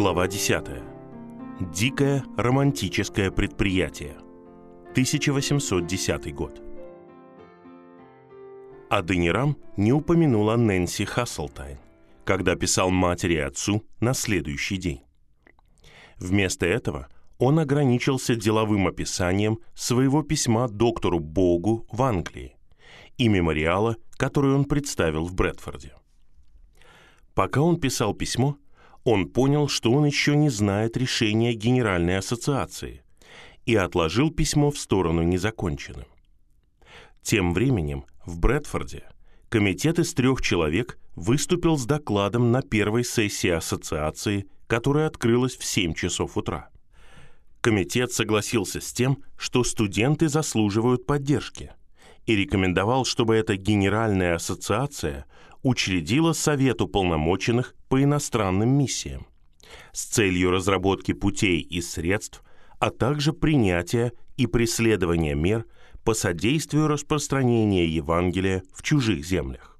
Глава 10. Дикое романтическое предприятие. 1810 год. Аденирам не упомянул о Нэнси Хаслтайн, когда писал матери и отцу на следующий день. Вместо этого он ограничился деловым описанием своего письма доктору Богу в Англии и мемориала, который он представил в Брэдфорде. Пока он писал письмо, он понял, что он еще не знает решения Генеральной ассоциации и отложил письмо в сторону незаконченным. Тем временем в Брэдфорде комитет из трех человек выступил с докладом на первой сессии ассоциации, которая открылась в 7 часов утра. Комитет согласился с тем, что студенты заслуживают поддержки, и рекомендовал, чтобы эта Генеральная ассоциация учредила Совет уполномоченных по иностранным миссиям с целью разработки путей и средств, а также принятия и преследования мер по содействию распространения Евангелия в чужих землях.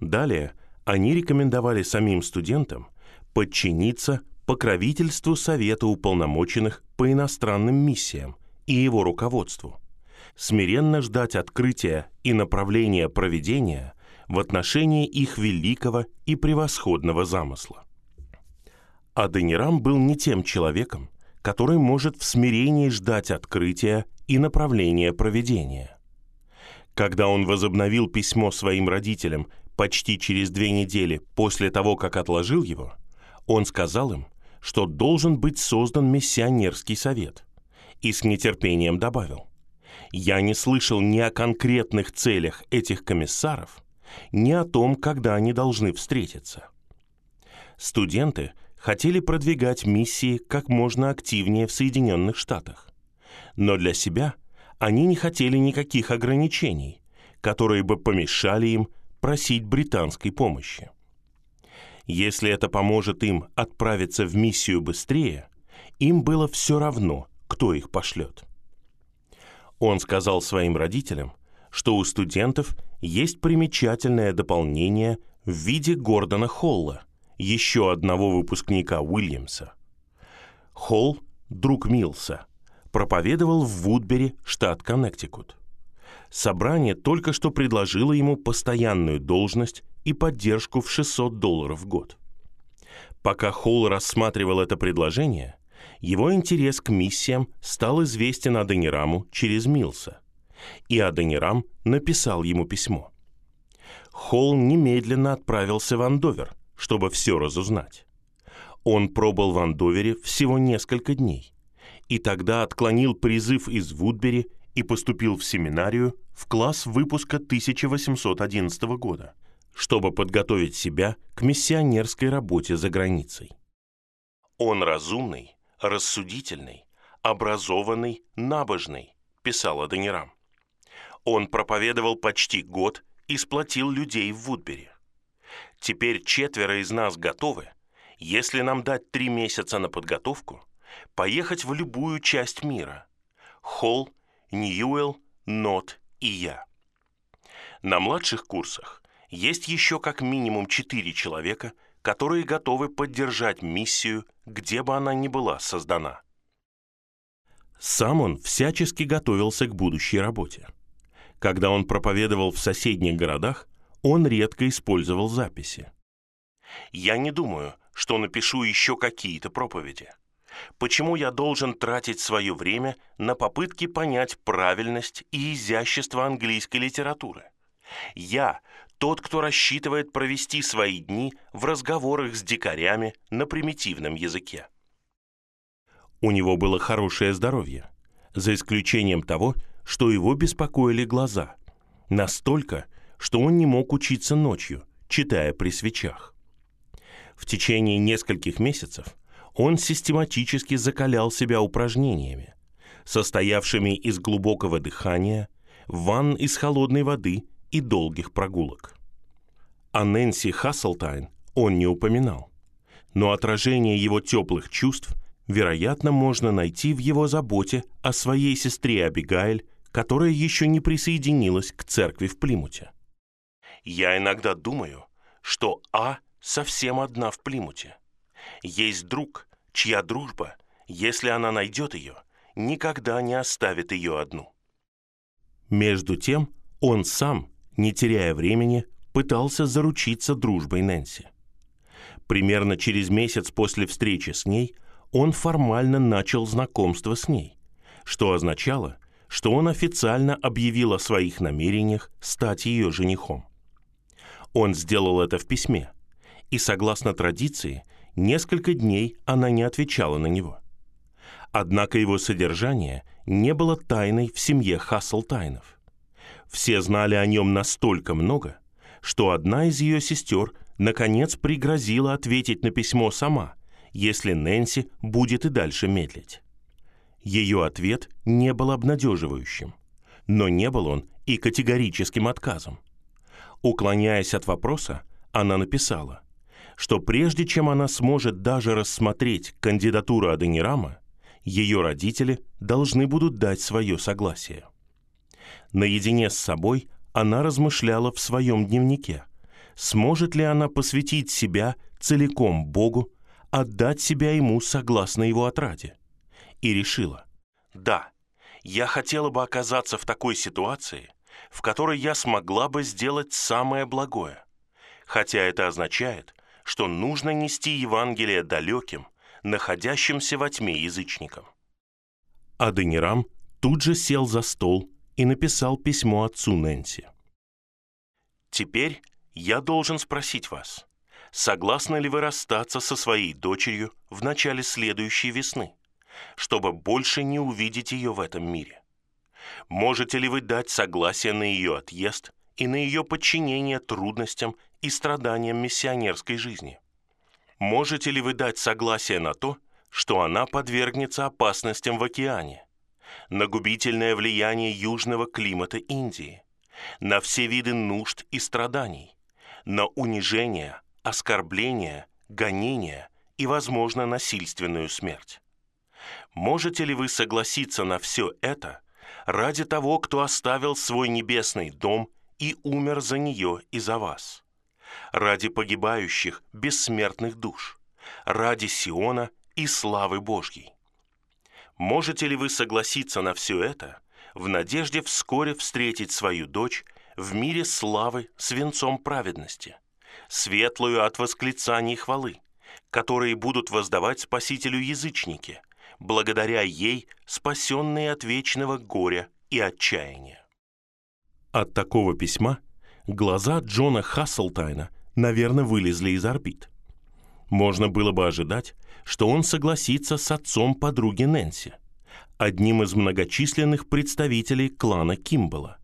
Далее они рекомендовали самим студентам подчиниться покровительству Совета уполномоченных по иностранным миссиям и его руководству, смиренно ждать открытия и направления проведения в отношении их великого и превосходного замысла. Аденирам был не тем человеком, который может в смирении ждать открытия и направления проведения. Когда он возобновил письмо своим родителям почти через две недели после того, как отложил его, он сказал им, что должен быть создан миссионерский совет, и с нетерпением добавил, «Я не слышал ни о конкретных целях этих комиссаров, ни о том, когда они должны встретиться». Студенты хотели продвигать миссии как можно активнее в Соединенных Штатах, но для себя они не хотели никаких ограничений, которые бы помешали им просить британской помощи. Если это поможет им отправиться в миссию быстрее, им было все равно, кто их пошлет. Он сказал своим родителям, что у студентов есть примечательное дополнение в виде Гордона Холла, еще одного выпускника Уильямса. Холл, друг Милса, проповедовал в Вудбери, штат Коннектикут. Собрание только что предложило ему постоянную должность и поддержку в 600 долларов в год. Пока Холл рассматривал это предложение, его интерес к миссиям стал известен Аденираму через Милса, и Аденирам написал ему письмо. Холл немедленно отправился в Андовер, чтобы все разузнать. Он пробыл в Андовере всего несколько дней, и тогда отклонил призыв из Вудбери и поступил в семинарию в класс выпуска 1811 года, чтобы подготовить себя к миссионерской работе за границей. «Он разумный, рассудительный, образованный, набожный», – писал Аденирам. Он проповедовал почти год и сплотил людей в Вудбери. Теперь четверо из нас готовы, если нам дать три месяца на подготовку, поехать в любую часть мира. Холл, Ньюэлл, Нот и я. На младших курсах есть еще как минимум четыре человека, которые готовы поддержать миссию, где бы она ни была создана. Сам он всячески готовился к будущей работе. Когда он проповедовал в соседних городах, он редко использовал записи. «Я не думаю, что напишу еще какие-то проповеди. Почему я должен тратить свое время на попытки понять правильность и изящество английской литературы? Я тот, кто рассчитывает провести свои дни в разговорах с дикарями на примитивном языке. У него было хорошее здоровье, за исключением того, что его беспокоили глаза. Настолько, что он не мог учиться ночью, читая при свечах. В течение нескольких месяцев он систематически закалял себя упражнениями, состоявшими из глубокого дыхания, ванн из холодной воды и долгих прогулок. О Нэнси Хасселтайн он не упоминал, но отражение его теплых чувств, вероятно, можно найти в его заботе о своей сестре Абигайль которая еще не присоединилась к церкви в Плимуте. Я иногда думаю, что А совсем одна в Плимуте. Есть друг, чья дружба, если она найдет ее, никогда не оставит ее одну. Между тем, он сам, не теряя времени, пытался заручиться дружбой Нэнси. Примерно через месяц после встречи с ней он формально начал знакомство с ней, что означало, что он официально объявил о своих намерениях стать ее женихом. Он сделал это в письме, и, согласно традиции, несколько дней она не отвечала на него. Однако его содержание не было тайной в семье Хасселтайнов. Все знали о нем настолько много, что одна из ее сестер наконец пригрозила ответить на письмо сама, если Нэнси будет и дальше медлить. Ее ответ не был обнадеживающим, но не был он и категорическим отказом. Уклоняясь от вопроса, она написала, что прежде чем она сможет даже рассмотреть кандидатуру Аденирама, ее родители должны будут дать свое согласие. Наедине с собой она размышляла в своем дневнике, сможет ли она посвятить себя целиком Богу, отдать себя Ему согласно Его отраде. И решила, да, я хотела бы оказаться в такой ситуации, в которой я смогла бы сделать самое благое, хотя это означает, что нужно нести Евангелие далеким, находящимся во тьме язычникам. Аденирам тут же сел за стол и написал письмо отцу Нэнси. «Теперь я должен спросить вас, согласны ли вы расстаться со своей дочерью в начале следующей весны, чтобы больше не увидеть ее в этом мире? Можете ли вы дать согласие на ее отъезд и на ее подчинение трудностям и страданиям миссионерской жизни? Можете ли вы дать согласие на то, что она подвергнется опасностям в океане, на губительное влияние южного климата Индии, на все виды нужд и страданий, на унижение, оскорбление, гонение и, возможно, насильственную смерть. Можете ли вы согласиться на все это ради того, кто оставил свой небесный дом и умер за нее и за вас? Ради погибающих бессмертных душ, ради Сиона и славы Божьей. Можете ли вы согласиться на все это в надежде вскоре встретить свою дочь в мире славы с венцом праведности, светлую от восклицаний хвалы, которые будут воздавать Спасителю язычники, благодаря ей спасенные от вечного горя и отчаяния. От такого письма глаза Джона Хасселтайна, наверное, вылезли из орбит. Можно было бы ожидать, что он согласится с отцом подруги Нэнси, одним из многочисленных представителей клана Кимбала,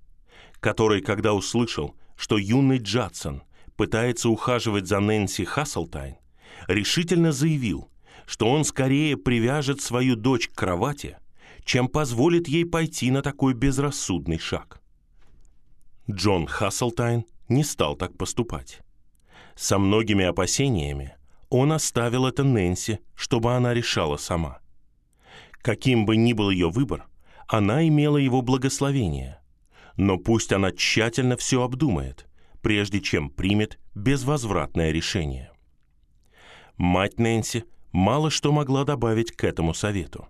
который, когда услышал, что юный Джадсон пытается ухаживать за Нэнси Хасселтайн, решительно заявил, что он скорее привяжет свою дочь к кровати, чем позволит ей пойти на такой безрассудный шаг. Джон Хасселтайн не стал так поступать. Со многими опасениями он оставил это Нэнси, чтобы она решала сама. Каким бы ни был ее выбор, она имела его благословение. Но пусть она тщательно все обдумает, прежде чем примет безвозвратное решение. Мать Нэнси мало что могла добавить к этому совету.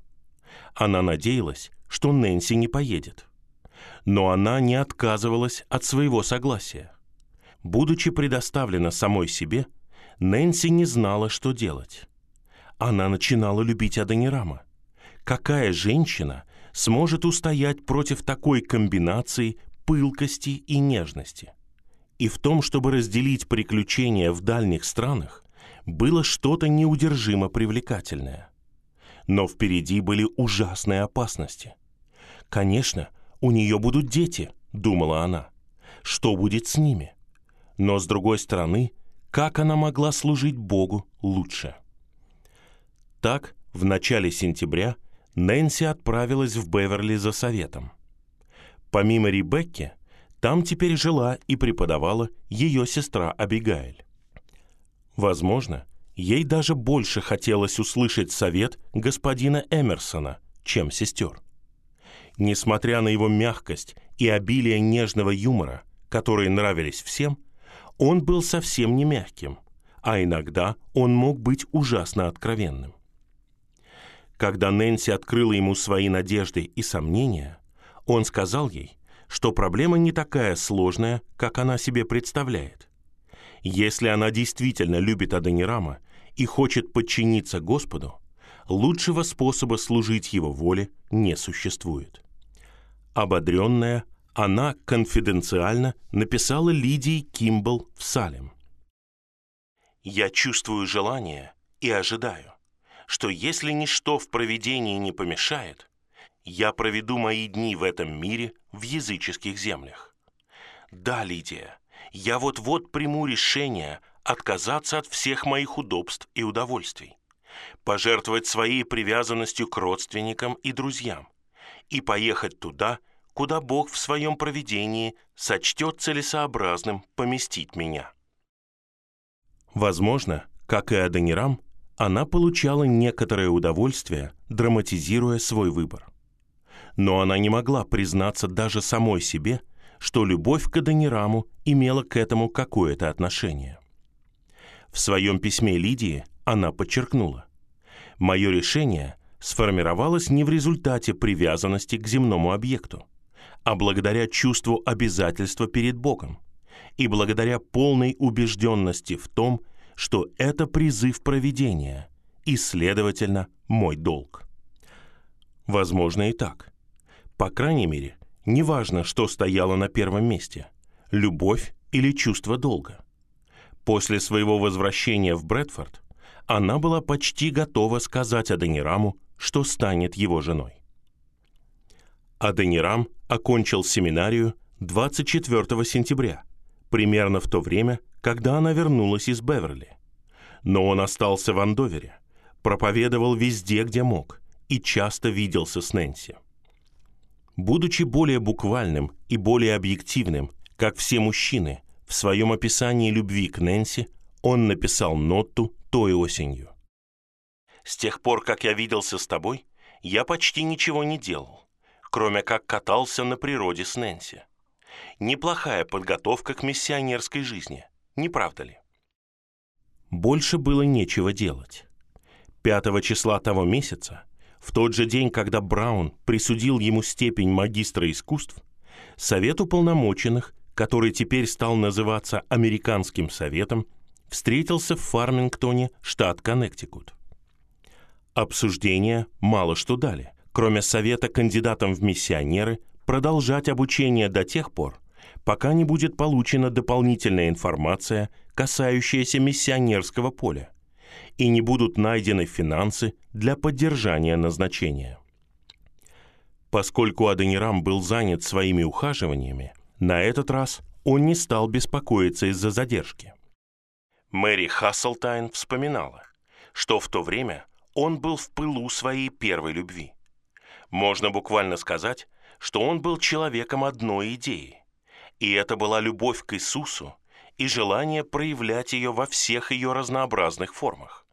Она надеялась, что Нэнси не поедет. Но она не отказывалась от своего согласия. Будучи предоставлена самой себе – Нэнси не знала, что делать. Она начинала любить Адонирама. Какая женщина сможет устоять против такой комбинации пылкости и нежности? И в том, чтобы разделить приключения в дальних странах, было что-то неудержимо привлекательное. Но впереди были ужасные опасности. Конечно, у нее будут дети, думала она. Что будет с ними? Но с другой стороны, как она могла служить Богу лучше. Так, в начале сентября Нэнси отправилась в Беверли за советом. Помимо Ребекки, там теперь жила и преподавала ее сестра Абигаэль. Возможно, ей даже больше хотелось услышать совет господина Эмерсона, чем сестер. Несмотря на его мягкость и обилие нежного юмора, которые нравились всем, он был совсем не мягким, а иногда он мог быть ужасно откровенным. Когда Нэнси открыла ему свои надежды и сомнения, он сказал ей, что проблема не такая сложная, как она себе представляет. Если она действительно любит Адонирама и хочет подчиниться Господу, лучшего способа служить его воле не существует. Ободренная, она конфиденциально написала Лидии Кимбл в Салем. «Я чувствую желание и ожидаю, что если ничто в проведении не помешает, я проведу мои дни в этом мире в языческих землях. Да, Лидия, я вот-вот приму решение отказаться от всех моих удобств и удовольствий, пожертвовать своей привязанностью к родственникам и друзьям и поехать туда, куда Бог в своем провидении сочтет целесообразным поместить меня. Возможно, как и Адонирам, она получала некоторое удовольствие, драматизируя свой выбор. Но она не могла признаться даже самой себе, что любовь к Адонираму имела к этому какое-то отношение. В своем письме Лидии она подчеркнула, «Мое решение сформировалось не в результате привязанности к земному объекту, а благодаря чувству обязательства перед Богом и благодаря полной убежденности в том, что это призыв проведения и, следовательно, мой долг. Возможно и так. По крайней мере, неважно, что стояло на первом месте – любовь или чувство долга. После своего возвращения в Брэдфорд она была почти готова сказать Аденираму, что станет его женой. Аденирам окончил семинарию 24 сентября, примерно в то время, когда она вернулась из Беверли. Но он остался в Андовере, проповедовал везде, где мог, и часто виделся с Нэнси. Будучи более буквальным и более объективным, как все мужчины, в своем описании любви к Нэнси он написал ноту той осенью. «С тех пор, как я виделся с тобой, я почти ничего не делал, кроме как катался на природе с Нэнси. Неплохая подготовка к миссионерской жизни, не правда ли? Больше было нечего делать. Пятого числа того месяца, в тот же день, когда Браун присудил ему степень магистра искусств, Совет уполномоченных, который теперь стал называться Американским Советом, встретился в Фармингтоне, штат Коннектикут. Обсуждения мало что дали, кроме совета кандидатам в миссионеры продолжать обучение до тех пор, пока не будет получена дополнительная информация, касающаяся миссионерского поля, и не будут найдены финансы для поддержания назначения. Поскольку Аденирам был занят своими ухаживаниями, на этот раз он не стал беспокоиться из-за задержки. Мэри Хасселтайн вспоминала, что в то время он был в пылу своей первой любви. Можно буквально сказать, что он был человеком одной идеи. И это была любовь к Иисусу и желание проявлять ее во всех ее разнообразных формах.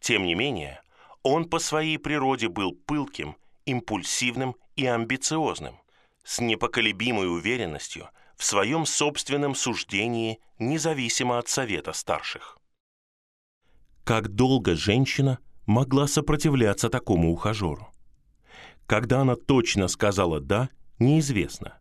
Тем не менее, он по своей природе был пылким, импульсивным и амбициозным, с непоколебимой уверенностью в своем собственном суждении, независимо от совета старших. Как долго женщина могла сопротивляться такому ухажеру? Когда она точно сказала «да», неизвестно.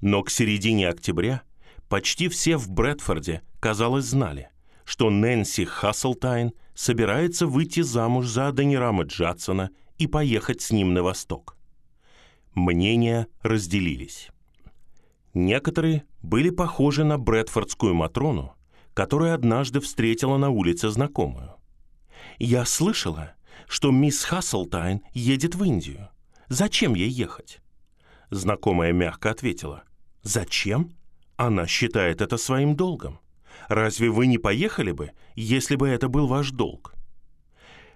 Но к середине октября почти все в Брэдфорде, казалось, знали, что Нэнси Хасселтайн собирается выйти замуж за Аденирама Джадсона и поехать с ним на восток. Мнения разделились. Некоторые были похожи на Брэдфордскую Матрону, которая однажды встретила на улице знакомую. «Я слышала, что мисс Хасселтайн едет в Индию. Зачем ей ехать?» Знакомая мягко ответила. «Зачем? Она считает это своим долгом. Разве вы не поехали бы, если бы это был ваш долг?»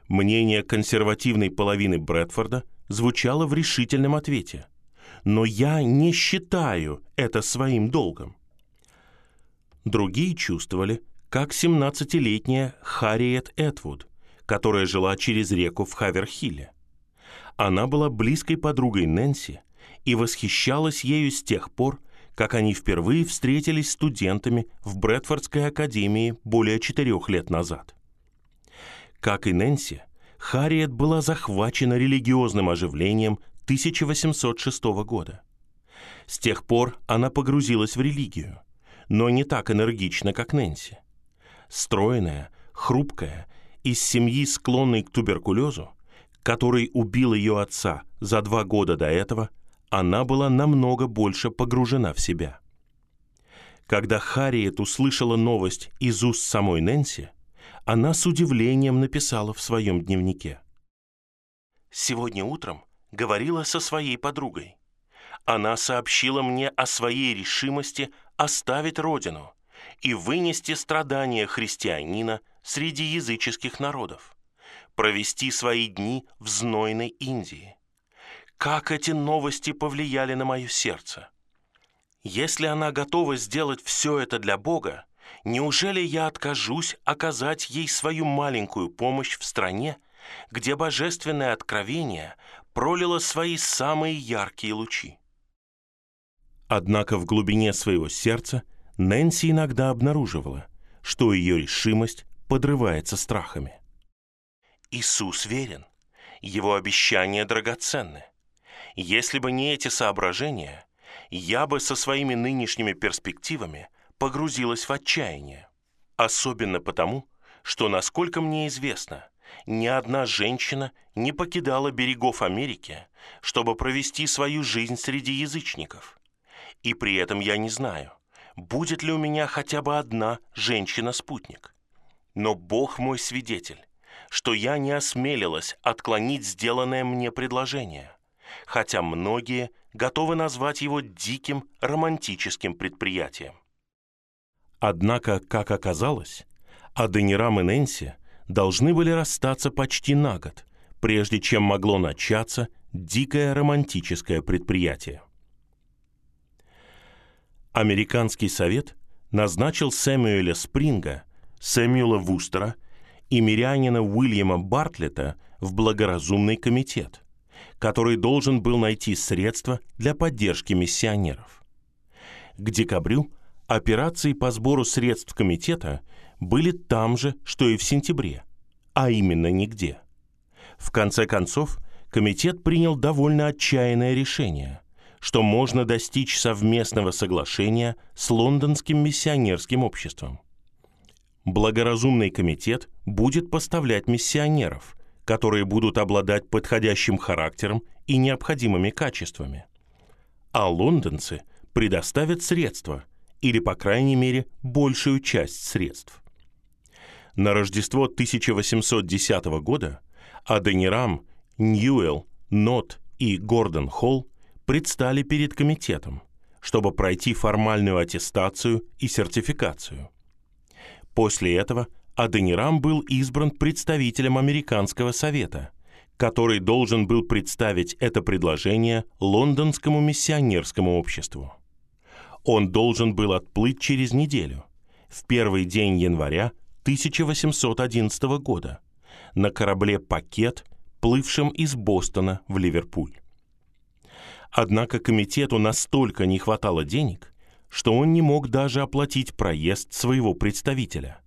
Мнение консервативной половины Брэдфорда звучало в решительном ответе. «Но я не считаю это своим долгом». Другие чувствовали, как 17-летняя Харриет Этвуд, которая жила через реку в Хаверхилле. Она была близкой подругой Нэнси и восхищалась ею с тех пор, как они впервые встретились студентами в Брэдфордской академии более четырех лет назад. Как и Нэнси, Харриет была захвачена религиозным оживлением 1806 года. С тех пор она погрузилась в религию, но не так энергично, как Нэнси. Стройная, хрупкая, из семьи, склонной к туберкулезу, который убил ее отца за два года до этого, она была намного больше погружена в себя. Когда Харриет услышала новость из уст самой Нэнси, она с удивлением написала в своем дневнике. «Сегодня утром говорила со своей подругой. Она сообщила мне о своей решимости оставить родину и вынести страдания христианина среди языческих народов, провести свои дни в знойной Индии. Как эти новости повлияли на мое сердце? Если она готова сделать все это для Бога, неужели я откажусь оказать ей свою маленькую помощь в стране, где божественное откровение пролило свои самые яркие лучи? Однако в глубине своего сердца Нэнси иногда обнаруживала, что ее решимость подрывается страхами. Иисус верен, его обещания драгоценны. Если бы не эти соображения, я бы со своими нынешними перспективами погрузилась в отчаяние. Особенно потому, что, насколько мне известно, ни одна женщина не покидала берегов Америки, чтобы провести свою жизнь среди язычников. И при этом я не знаю, будет ли у меня хотя бы одна женщина-спутник. Но Бог мой свидетель, что я не осмелилась отклонить сделанное мне предложение, хотя многие готовы назвать его диким романтическим предприятием. Однако, как оказалось, Аденирам и Нэнси должны были расстаться почти на год, прежде чем могло начаться дикое романтическое предприятие. Американский совет назначил Сэмюэля Спринга, Сэмюэла Вустера и мирянина Уильяма Бартлета в благоразумный комитет, который должен был найти средства для поддержки миссионеров. К декабрю – Операции по сбору средств комитета были там же, что и в сентябре, а именно нигде. В конце концов, комитет принял довольно отчаянное решение, что можно достичь совместного соглашения с лондонским миссионерским обществом. Благоразумный комитет будет поставлять миссионеров, которые будут обладать подходящим характером и необходимыми качествами. А лондонцы предоставят средства – или, по крайней мере, большую часть средств. На Рождество 1810 года Аденирам, Ньюэлл, Нот и Гордон Холл предстали перед комитетом, чтобы пройти формальную аттестацию и сертификацию. После этого Аденирам был избран представителем Американского совета, который должен был представить это предложение Лондонскому миссионерскому обществу. Он должен был отплыть через неделю, в первый день января 1811 года, на корабле «Пакет», плывшем из Бостона в Ливерпуль. Однако комитету настолько не хватало денег, что он не мог даже оплатить проезд своего представителя.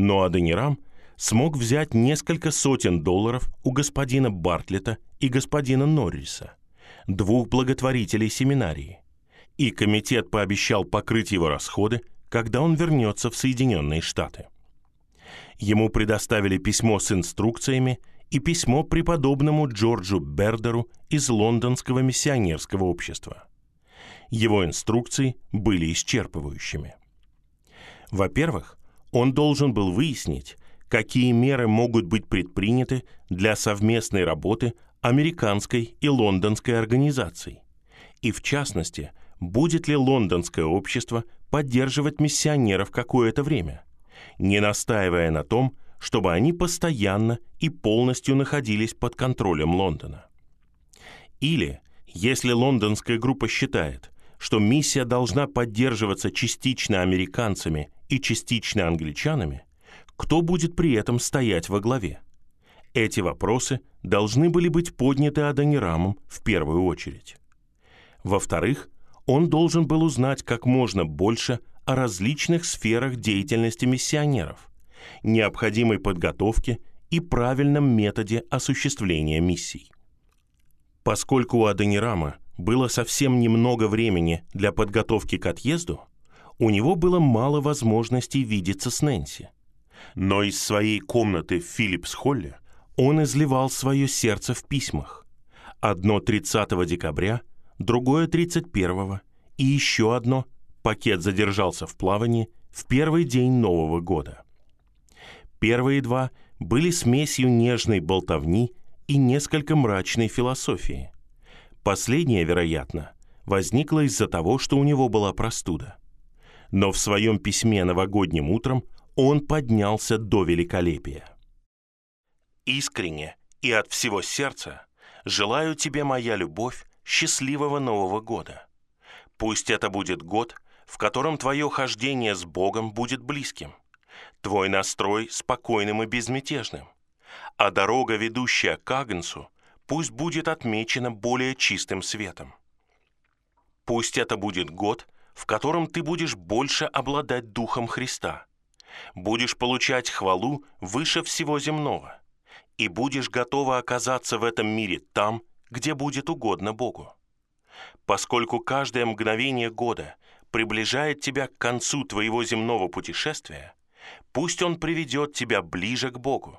Но Аденирам смог взять несколько сотен долларов у господина Бартлета и господина Норриса, двух благотворителей семинарии, и комитет пообещал покрыть его расходы, когда он вернется в Соединенные Штаты. Ему предоставили письмо с инструкциями и письмо преподобному Джорджу Бердеру из Лондонского миссионерского общества. Его инструкции были исчерпывающими. Во-первых, он должен был выяснить, какие меры могут быть предприняты для совместной работы американской и лондонской организаций, и в частности – будет ли лондонское общество поддерживать миссионеров какое-то время, не настаивая на том, чтобы они постоянно и полностью находились под контролем Лондона. Или, если лондонская группа считает, что миссия должна поддерживаться частично американцами и частично англичанами, кто будет при этом стоять во главе? Эти вопросы должны были быть подняты Адонирамом в первую очередь. Во-вторых, он должен был узнать как можно больше о различных сферах деятельности миссионеров, необходимой подготовке и правильном методе осуществления миссий. Поскольку у Аденирама было совсем немного времени для подготовки к отъезду, у него было мало возможностей видеться с Нэнси. Но из своей комнаты в Филлипс-Холле он изливал свое сердце в письмах. Одно 30 декабря, другое 31 и еще одно, пакет задержался в плавании, в первый день Нового года. Первые два были смесью нежной болтовни и несколько мрачной философии. Последняя, вероятно, возникла из-за того, что у него была простуда. Но в своем письме новогодним утром он поднялся до великолепия. «Искренне и от всего сердца желаю тебе, моя любовь, счастливого Нового года. Пусть это будет год, в котором твое хождение с Богом будет близким, твой настрой спокойным и безмятежным, а дорога, ведущая к Агнцу, пусть будет отмечена более чистым светом. Пусть это будет год, в котором ты будешь больше обладать Духом Христа, будешь получать хвалу выше всего земного и будешь готова оказаться в этом мире там, где будет угодно Богу. Поскольку каждое мгновение года приближает тебя к концу твоего земного путешествия, пусть он приведет тебя ближе к Богу,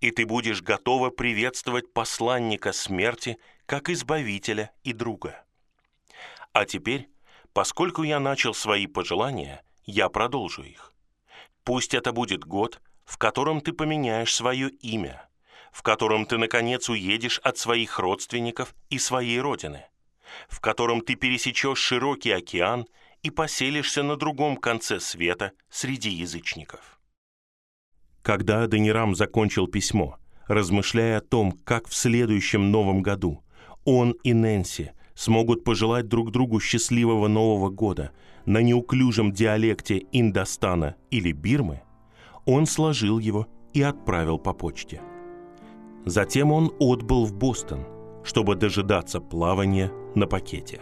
и ты будешь готова приветствовать посланника смерти как избавителя и друга. А теперь, поскольку я начал свои пожелания, я продолжу их. Пусть это будет год, в котором ты поменяешь свое имя, в котором ты, наконец, уедешь от своих родственников и своей родины, в котором ты пересечешь широкий океан и поселишься на другом конце света среди язычников. Когда Аденирам закончил письмо, размышляя о том, как в следующем Новом году он и Нэнси смогут пожелать друг другу счастливого Нового года на неуклюжем диалекте Индостана или Бирмы, он сложил его и отправил по почте. Затем он отбыл в Бостон, чтобы дожидаться плавания на пакете.